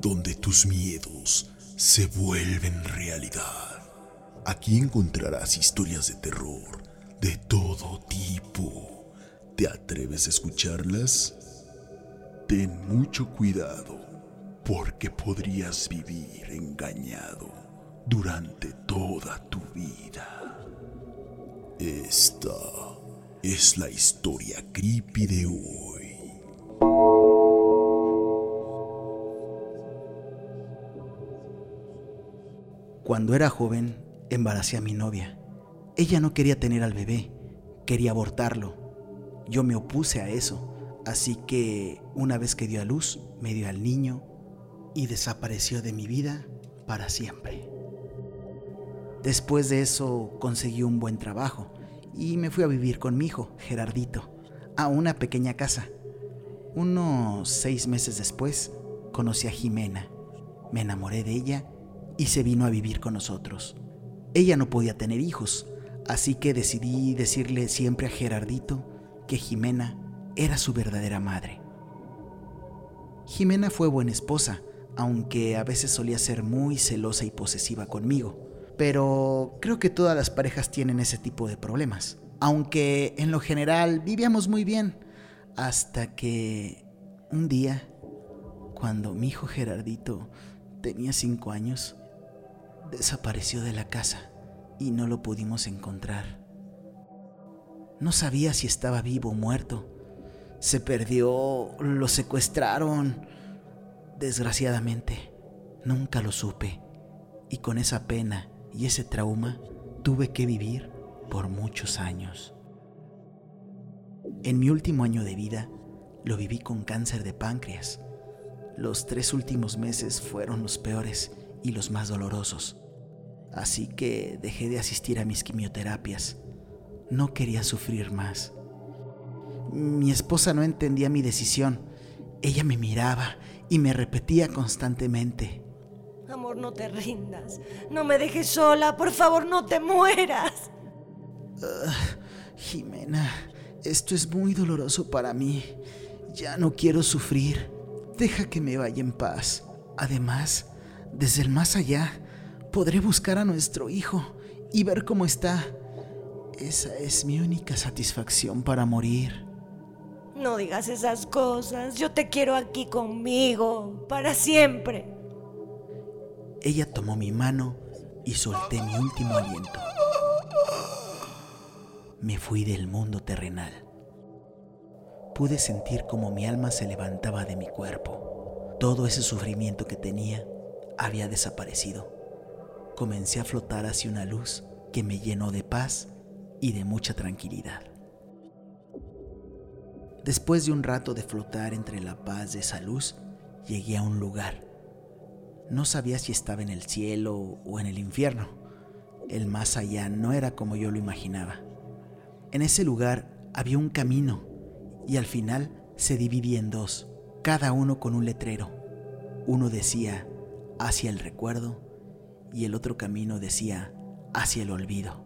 donde tus miedos se vuelven realidad. Aquí encontrarás historias de terror de todo tipo. ¿Te atreves a escucharlas? Ten mucho cuidado porque podrías vivir engañado durante toda tu vida. Esta es la historia creepy de hoy. Cuando era joven, embaracé a mi novia. Ella no quería tener al bebé, quería abortarlo. Yo me opuse a eso, así que una vez que dio a luz, me dio al niño y desapareció de mi vida para siempre. Después de eso conseguí un buen trabajo y me fui a vivir con mi hijo, Gerardito, a una pequeña casa. Unos seis meses después conocí a Jimena, me enamoré de ella y se vino a vivir con nosotros. Ella no podía tener hijos, así que decidí decirle siempre a Gerardito que Jimena era su verdadera madre. Jimena fue buena esposa, aunque a veces solía ser muy celosa y posesiva conmigo pero creo que todas las parejas tienen ese tipo de problemas. Aunque en lo general vivíamos muy bien, hasta que un día, cuando mi hijo Gerardito tenía cinco años, desapareció de la casa y no lo pudimos encontrar. No sabía si estaba vivo o muerto. Se perdió, lo secuestraron. Desgraciadamente, nunca lo supe. Y con esa pena y ese trauma tuve que vivir por muchos años. En mi último año de vida lo viví con cáncer de páncreas. Los tres últimos meses fueron los peores y los más dolorosos. Así que dejé de asistir a mis quimioterapias. No quería sufrir más. Mi esposa no entendía mi decisión. Ella me miraba y me repetía constantemente, Amor, no te rindas. No me dejes sola. Por favor, no te mueras. Ah, Jimena, esto es muy doloroso para mí. Ya no quiero sufrir. Deja que me vaya en paz. Además, desde el más allá, podré buscar a nuestro hijo y ver cómo está. Esa es mi única satisfacción para morir. No digas esas cosas. Yo te quiero aquí conmigo, para siempre. Ella tomó mi mano y solté mi último aliento. Me fui del mundo terrenal. Pude sentir como mi alma se levantaba de mi cuerpo. Todo ese sufrimiento que tenía había desaparecido. Comencé a flotar hacia una luz que me llenó de paz y de mucha tranquilidad. Después de un rato de flotar entre la paz de esa luz, llegué a un lugar no sabía si estaba en el cielo o en el infierno. El más allá no era como yo lo imaginaba. En ese lugar había un camino y al final se dividía en dos, cada uno con un letrero. Uno decía hacia el recuerdo y el otro camino decía hacia el olvido.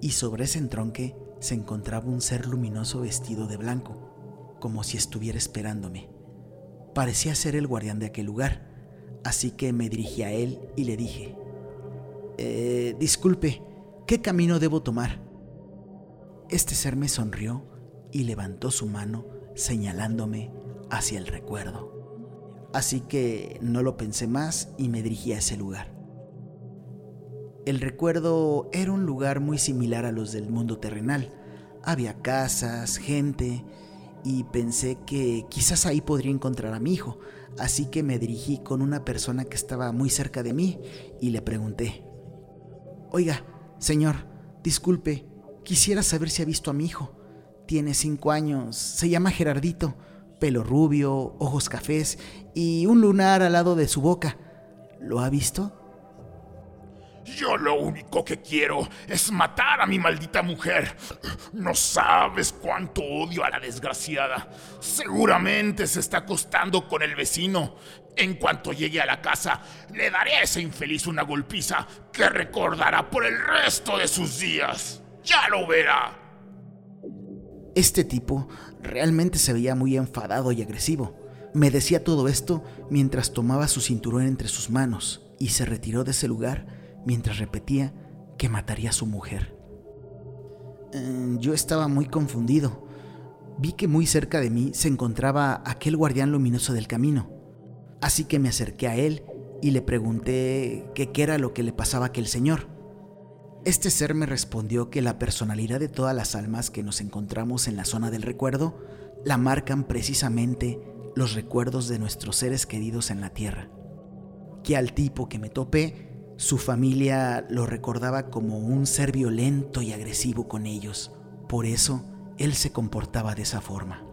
Y sobre ese entronque se encontraba un ser luminoso vestido de blanco, como si estuviera esperándome. Parecía ser el guardián de aquel lugar Así que me dirigí a él y le dije, eh, disculpe, ¿qué camino debo tomar? Este ser me sonrió y levantó su mano señalándome hacia el recuerdo. Así que no lo pensé más y me dirigí a ese lugar. El recuerdo era un lugar muy similar a los del mundo terrenal. Había casas, gente, y pensé que quizás ahí podría encontrar a mi hijo, así que me dirigí con una persona que estaba muy cerca de mí y le pregunté, Oiga, señor, disculpe, quisiera saber si ha visto a mi hijo. Tiene cinco años, se llama Gerardito, pelo rubio, ojos cafés y un lunar al lado de su boca. ¿Lo ha visto? Yo lo único que quiero es matar a mi maldita mujer. No sabes cuánto odio a la desgraciada. Seguramente se está acostando con el vecino. En cuanto llegue a la casa, le daré a ese infeliz una golpiza que recordará por el resto de sus días. Ya lo verá. Este tipo realmente se veía muy enfadado y agresivo. Me decía todo esto mientras tomaba su cinturón entre sus manos y se retiró de ese lugar mientras repetía que mataría a su mujer. Eh, yo estaba muy confundido. Vi que muy cerca de mí se encontraba aquel guardián luminoso del camino. Así que me acerqué a él y le pregunté qué era lo que le pasaba a aquel señor. Este ser me respondió que la personalidad de todas las almas que nos encontramos en la zona del recuerdo la marcan precisamente los recuerdos de nuestros seres queridos en la tierra. Que al tipo que me topé, su familia lo recordaba como un ser violento y agresivo con ellos. Por eso, él se comportaba de esa forma.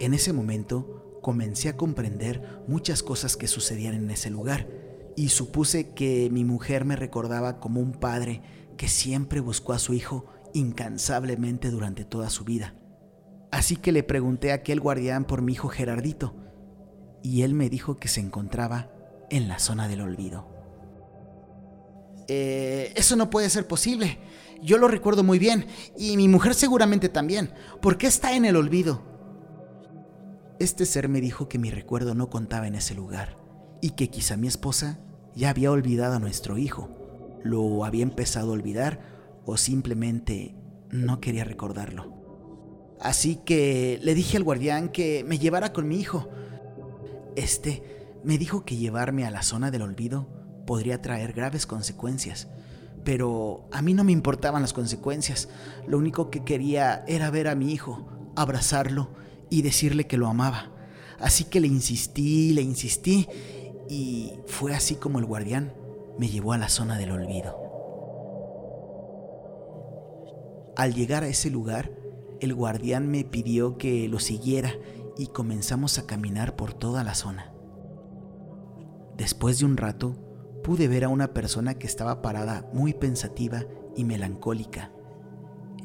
En ese momento, comencé a comprender muchas cosas que sucedían en ese lugar y supuse que mi mujer me recordaba como un padre que siempre buscó a su hijo incansablemente durante toda su vida. Así que le pregunté a aquel guardián por mi hijo Gerardito y él me dijo que se encontraba en la zona del olvido. Eh, eso no puede ser posible. Yo lo recuerdo muy bien y mi mujer seguramente también. ¿Por qué está en el olvido? Este ser me dijo que mi recuerdo no contaba en ese lugar y que quizá mi esposa ya había olvidado a nuestro hijo, lo había empezado a olvidar o simplemente no quería recordarlo. Así que le dije al guardián que me llevara con mi hijo. Este me dijo que llevarme a la zona del olvido podría traer graves consecuencias, pero a mí no me importaban las consecuencias. Lo único que quería era ver a mi hijo, abrazarlo y decirle que lo amaba. Así que le insistí, le insistí y fue así como el guardián me llevó a la zona del olvido. Al llegar a ese lugar, el guardián me pidió que lo siguiera y comenzamos a caminar por toda la zona. Después de un rato, pude ver a una persona que estaba parada muy pensativa y melancólica.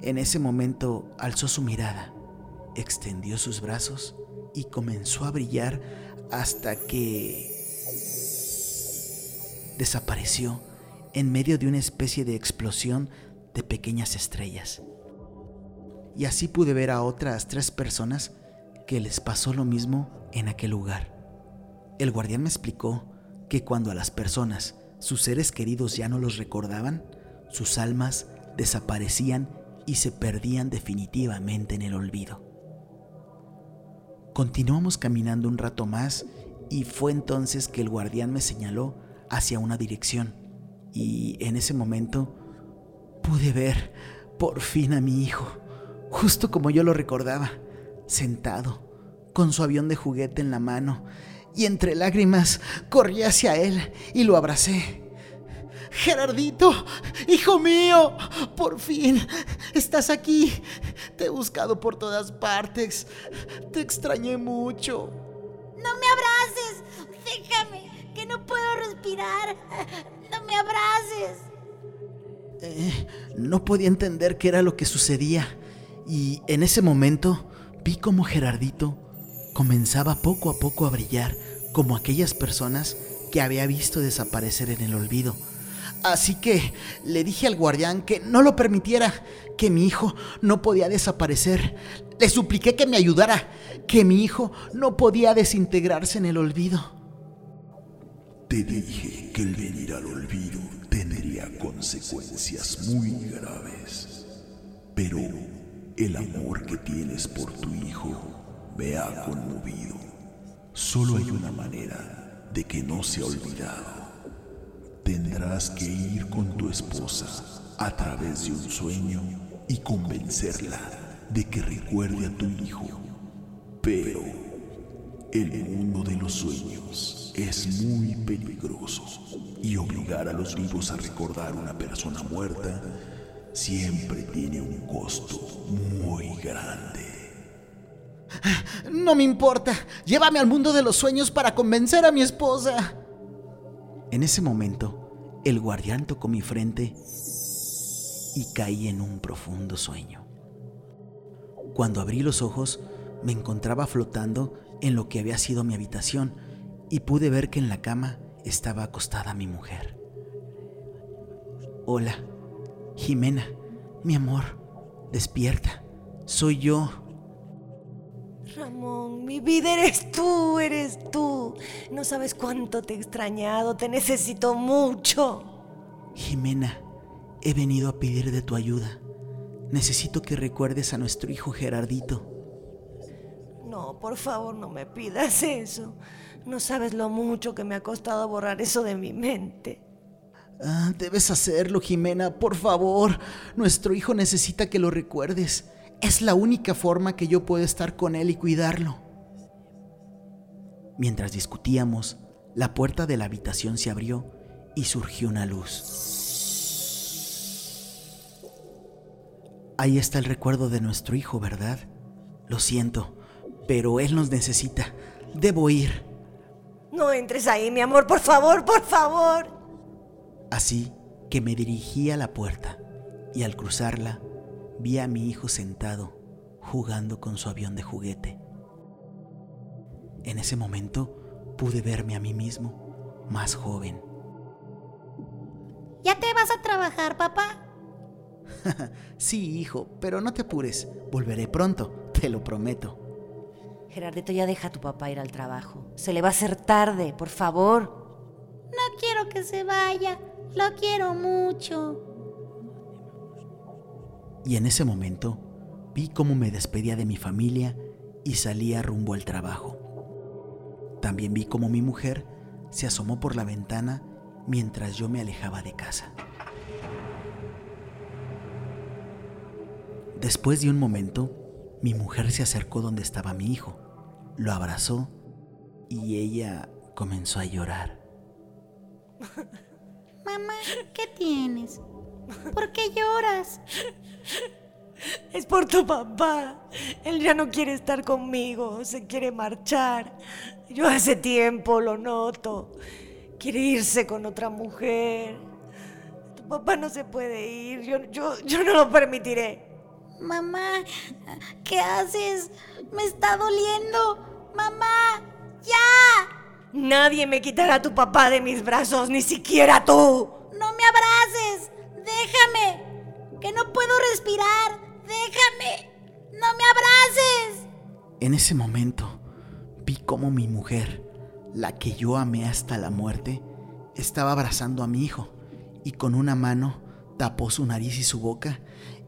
En ese momento alzó su mirada, extendió sus brazos y comenzó a brillar hasta que desapareció en medio de una especie de explosión de pequeñas estrellas. Y así pude ver a otras tres personas que les pasó lo mismo en aquel lugar. El guardián me explicó que cuando a las personas sus seres queridos ya no los recordaban, sus almas desaparecían y se perdían definitivamente en el olvido. Continuamos caminando un rato más y fue entonces que el guardián me señaló hacia una dirección y en ese momento pude ver por fin a mi hijo, justo como yo lo recordaba, sentado, con su avión de juguete en la mano, y entre lágrimas corrí hacia él y lo abracé. Gerardito, hijo mío, por fin estás aquí. Te he buscado por todas partes. Te extrañé mucho. No me abraces. Déjame que no puedo respirar. No me abraces. Eh, no podía entender qué era lo que sucedía. Y en ese momento vi como Gerardito comenzaba poco a poco a brillar como aquellas personas que había visto desaparecer en el olvido. Así que le dije al guardián que no lo permitiera, que mi hijo no podía desaparecer. Le supliqué que me ayudara, que mi hijo no podía desintegrarse en el olvido. Te dije que el venir al olvido tendría consecuencias muy graves. Pero el amor que tienes por tu hijo me ha conmovido. Solo hay una manera de que no sea olvidado. Tendrás que ir con tu esposa a través de un sueño y convencerla de que recuerde a tu hijo. Pero el mundo de los sueños es muy peligroso y obligar a los vivos a recordar una persona muerta siempre tiene un costo muy grande. No me importa, llévame al mundo de los sueños para convencer a mi esposa. En ese momento, el guardián tocó mi frente y caí en un profundo sueño. Cuando abrí los ojos, me encontraba flotando en lo que había sido mi habitación y pude ver que en la cama estaba acostada mi mujer. Hola, Jimena, mi amor, despierta. soy yo. Ramón, mi vida eres tú, eres tú. No sabes cuánto te he extrañado, te necesito mucho. Jimena, he venido a pedir de tu ayuda. Necesito que recuerdes a nuestro hijo Gerardito. No, por favor, no me pidas eso. No sabes lo mucho que me ha costado borrar eso de mi mente. Ah, debes hacerlo, Jimena, por favor. Nuestro hijo necesita que lo recuerdes. Es la única forma que yo puedo estar con él y cuidarlo. Mientras discutíamos, la puerta de la habitación se abrió y surgió una luz. Ahí está el recuerdo de nuestro hijo, ¿verdad? Lo siento, pero él nos necesita. Debo ir. No entres ahí, mi amor, por favor, por favor. Así que me dirigí a la puerta y al cruzarla vi a mi hijo sentado jugando con su avión de juguete. En ese momento pude verme a mí mismo más joven. ¿Ya te vas a trabajar, papá? sí, hijo, pero no te apures. Volveré pronto, te lo prometo. Gerardito, ya deja a tu papá ir al trabajo. Se le va a hacer tarde, por favor. No quiero que se vaya. Lo quiero mucho. Y en ese momento vi cómo me despedía de mi familia y salía rumbo al trabajo. También vi cómo mi mujer se asomó por la ventana mientras yo me alejaba de casa. Después de un momento, mi mujer se acercó donde estaba mi hijo, lo abrazó y ella comenzó a llorar. Mamá, ¿qué tienes? ¿Por qué lloras? Es por tu papá. Él ya no quiere estar conmigo, se quiere marchar. Yo hace tiempo lo noto. Quiere irse con otra mujer. Tu papá no se puede ir. Yo, yo, yo no lo permitiré. Mamá, ¿qué haces? Me está doliendo. Mamá, ya. Nadie me quitará a tu papá de mis brazos, ni siquiera tú. No me abraces. Déjame. Que no puedo respirar. Déjame. No me abraces. En ese momento vi cómo mi mujer, la que yo amé hasta la muerte, estaba abrazando a mi hijo y con una mano tapó su nariz y su boca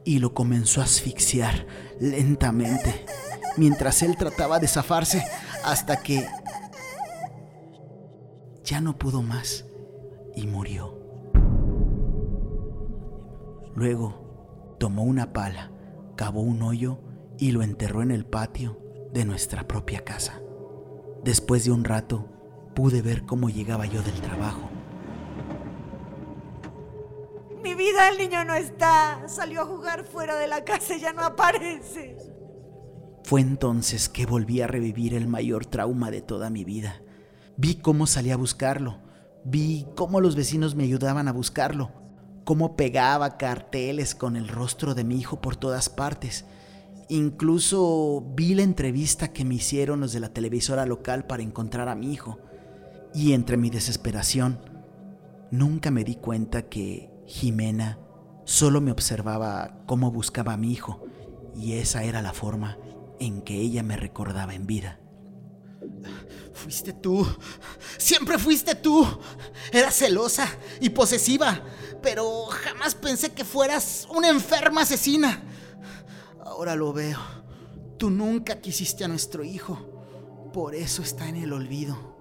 y lo comenzó a asfixiar lentamente, mientras él trataba de zafarse hasta que ya no pudo más y murió. Luego tomó una pala, cavó un hoyo y lo enterró en el patio de nuestra propia casa. Después de un rato pude ver cómo llegaba yo del trabajo mi vida el niño no está. Salió a jugar fuera de la casa y ya no aparece. Fue entonces que volví a revivir el mayor trauma de toda mi vida. Vi cómo salí a buscarlo. Vi cómo los vecinos me ayudaban a buscarlo. Cómo pegaba carteles con el rostro de mi hijo por todas partes. Incluso vi la entrevista que me hicieron los de la televisora local para encontrar a mi hijo. Y entre mi desesperación, nunca me di cuenta que Jimena solo me observaba cómo buscaba a mi hijo y esa era la forma en que ella me recordaba en vida. Fuiste tú, siempre fuiste tú. Eras celosa y posesiva, pero jamás pensé que fueras una enferma asesina. Ahora lo veo. Tú nunca quisiste a nuestro hijo, por eso está en el olvido.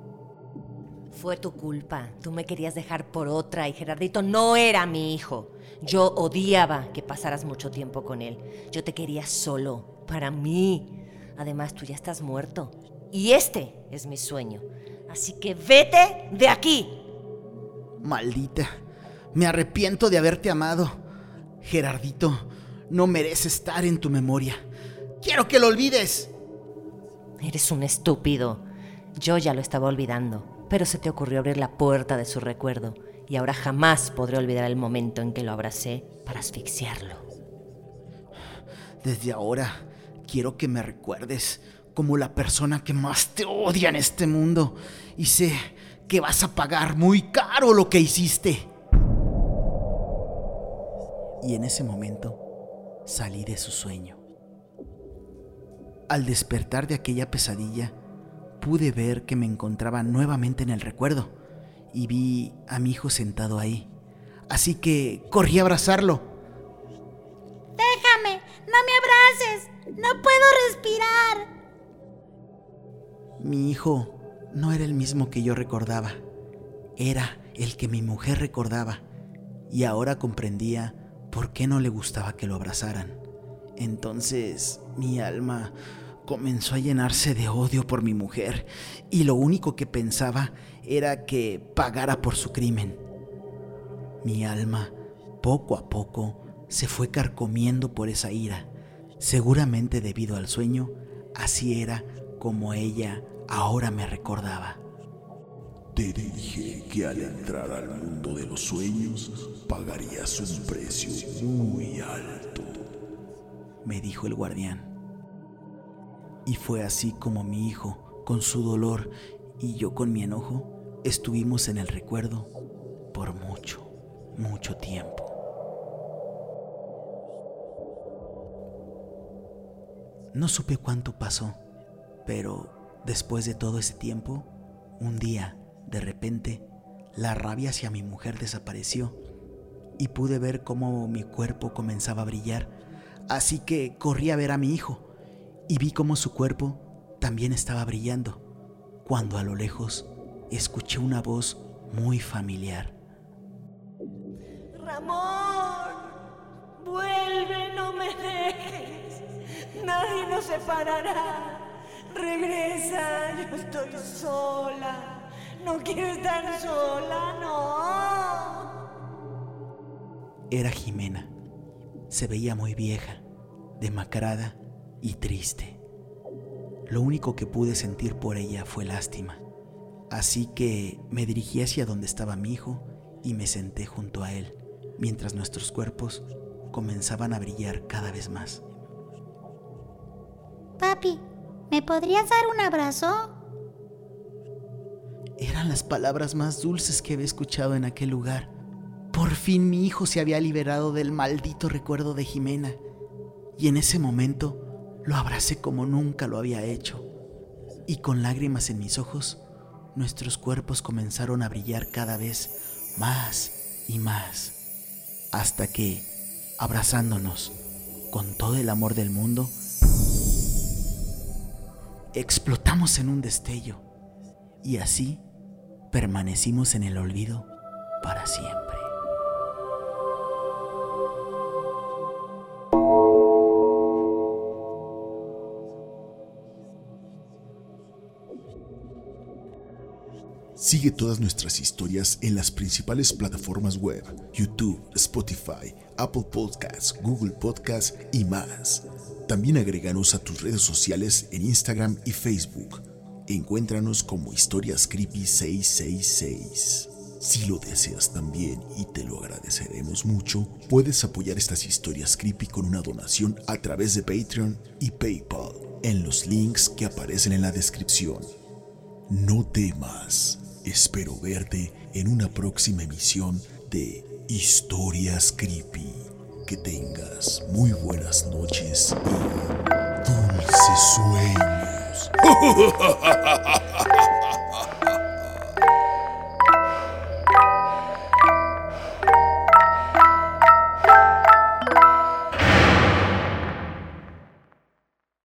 Fue tu culpa. Tú me querías dejar por otra y Gerardito no era mi hijo. Yo odiaba que pasaras mucho tiempo con él. Yo te quería solo, para mí. Además, tú ya estás muerto. Y este es mi sueño. Así que vete de aquí. Maldita. Me arrepiento de haberte amado. Gerardito, no merece estar en tu memoria. Quiero que lo olvides. Eres un estúpido. Yo ya lo estaba olvidando pero se te ocurrió abrir la puerta de su recuerdo y ahora jamás podré olvidar el momento en que lo abracé para asfixiarlo. Desde ahora quiero que me recuerdes como la persona que más te odia en este mundo y sé que vas a pagar muy caro lo que hiciste. Y en ese momento salí de su sueño. Al despertar de aquella pesadilla, pude ver que me encontraba nuevamente en el recuerdo y vi a mi hijo sentado ahí. Así que corrí a abrazarlo. Déjame, no me abraces, no puedo respirar. Mi hijo no era el mismo que yo recordaba, era el que mi mujer recordaba y ahora comprendía por qué no le gustaba que lo abrazaran. Entonces mi alma comenzó a llenarse de odio por mi mujer y lo único que pensaba era que pagara por su crimen. Mi alma, poco a poco, se fue carcomiendo por esa ira. Seguramente debido al sueño, así era como ella ahora me recordaba. Te dije que al entrar al mundo de los sueños pagarías un precio muy alto, me dijo el guardián. Y fue así como mi hijo, con su dolor y yo con mi enojo, estuvimos en el recuerdo por mucho, mucho tiempo. No supe cuánto pasó, pero después de todo ese tiempo, un día, de repente, la rabia hacia mi mujer desapareció y pude ver cómo mi cuerpo comenzaba a brillar. Así que corrí a ver a mi hijo y vi cómo su cuerpo también estaba brillando, cuando a lo lejos escuché una voz muy familiar. Ramón, vuelve, no me dejes. Nadie nos separará. Regresa, yo estoy sola. No quiero estar sola, no. Era Jimena. Se veía muy vieja, demacrada y triste. Lo único que pude sentir por ella fue lástima. Así que me dirigí hacia donde estaba mi hijo y me senté junto a él, mientras nuestros cuerpos comenzaban a brillar cada vez más. Papi, ¿me podrías dar un abrazo? Eran las palabras más dulces que había escuchado en aquel lugar. Por fin mi hijo se había liberado del maldito recuerdo de Jimena. Y en ese momento lo abracé como nunca lo había hecho, y con lágrimas en mis ojos, nuestros cuerpos comenzaron a brillar cada vez más y más, hasta que, abrazándonos con todo el amor del mundo, explotamos en un destello, y así permanecimos en el olvido para siempre. Sigue todas nuestras historias en las principales plataformas web, YouTube, Spotify, Apple Podcasts, Google Podcasts y más. También agréganos a tus redes sociales en Instagram y Facebook. Encuéntranos como Historias Creepy 666. Si lo deseas también y te lo agradeceremos mucho, puedes apoyar estas historias creepy con una donación a través de Patreon y PayPal en los links que aparecen en la descripción. No temas Espero verte en una próxima emisión de Historias Creepy. Que tengas muy buenas noches y dulces sueños.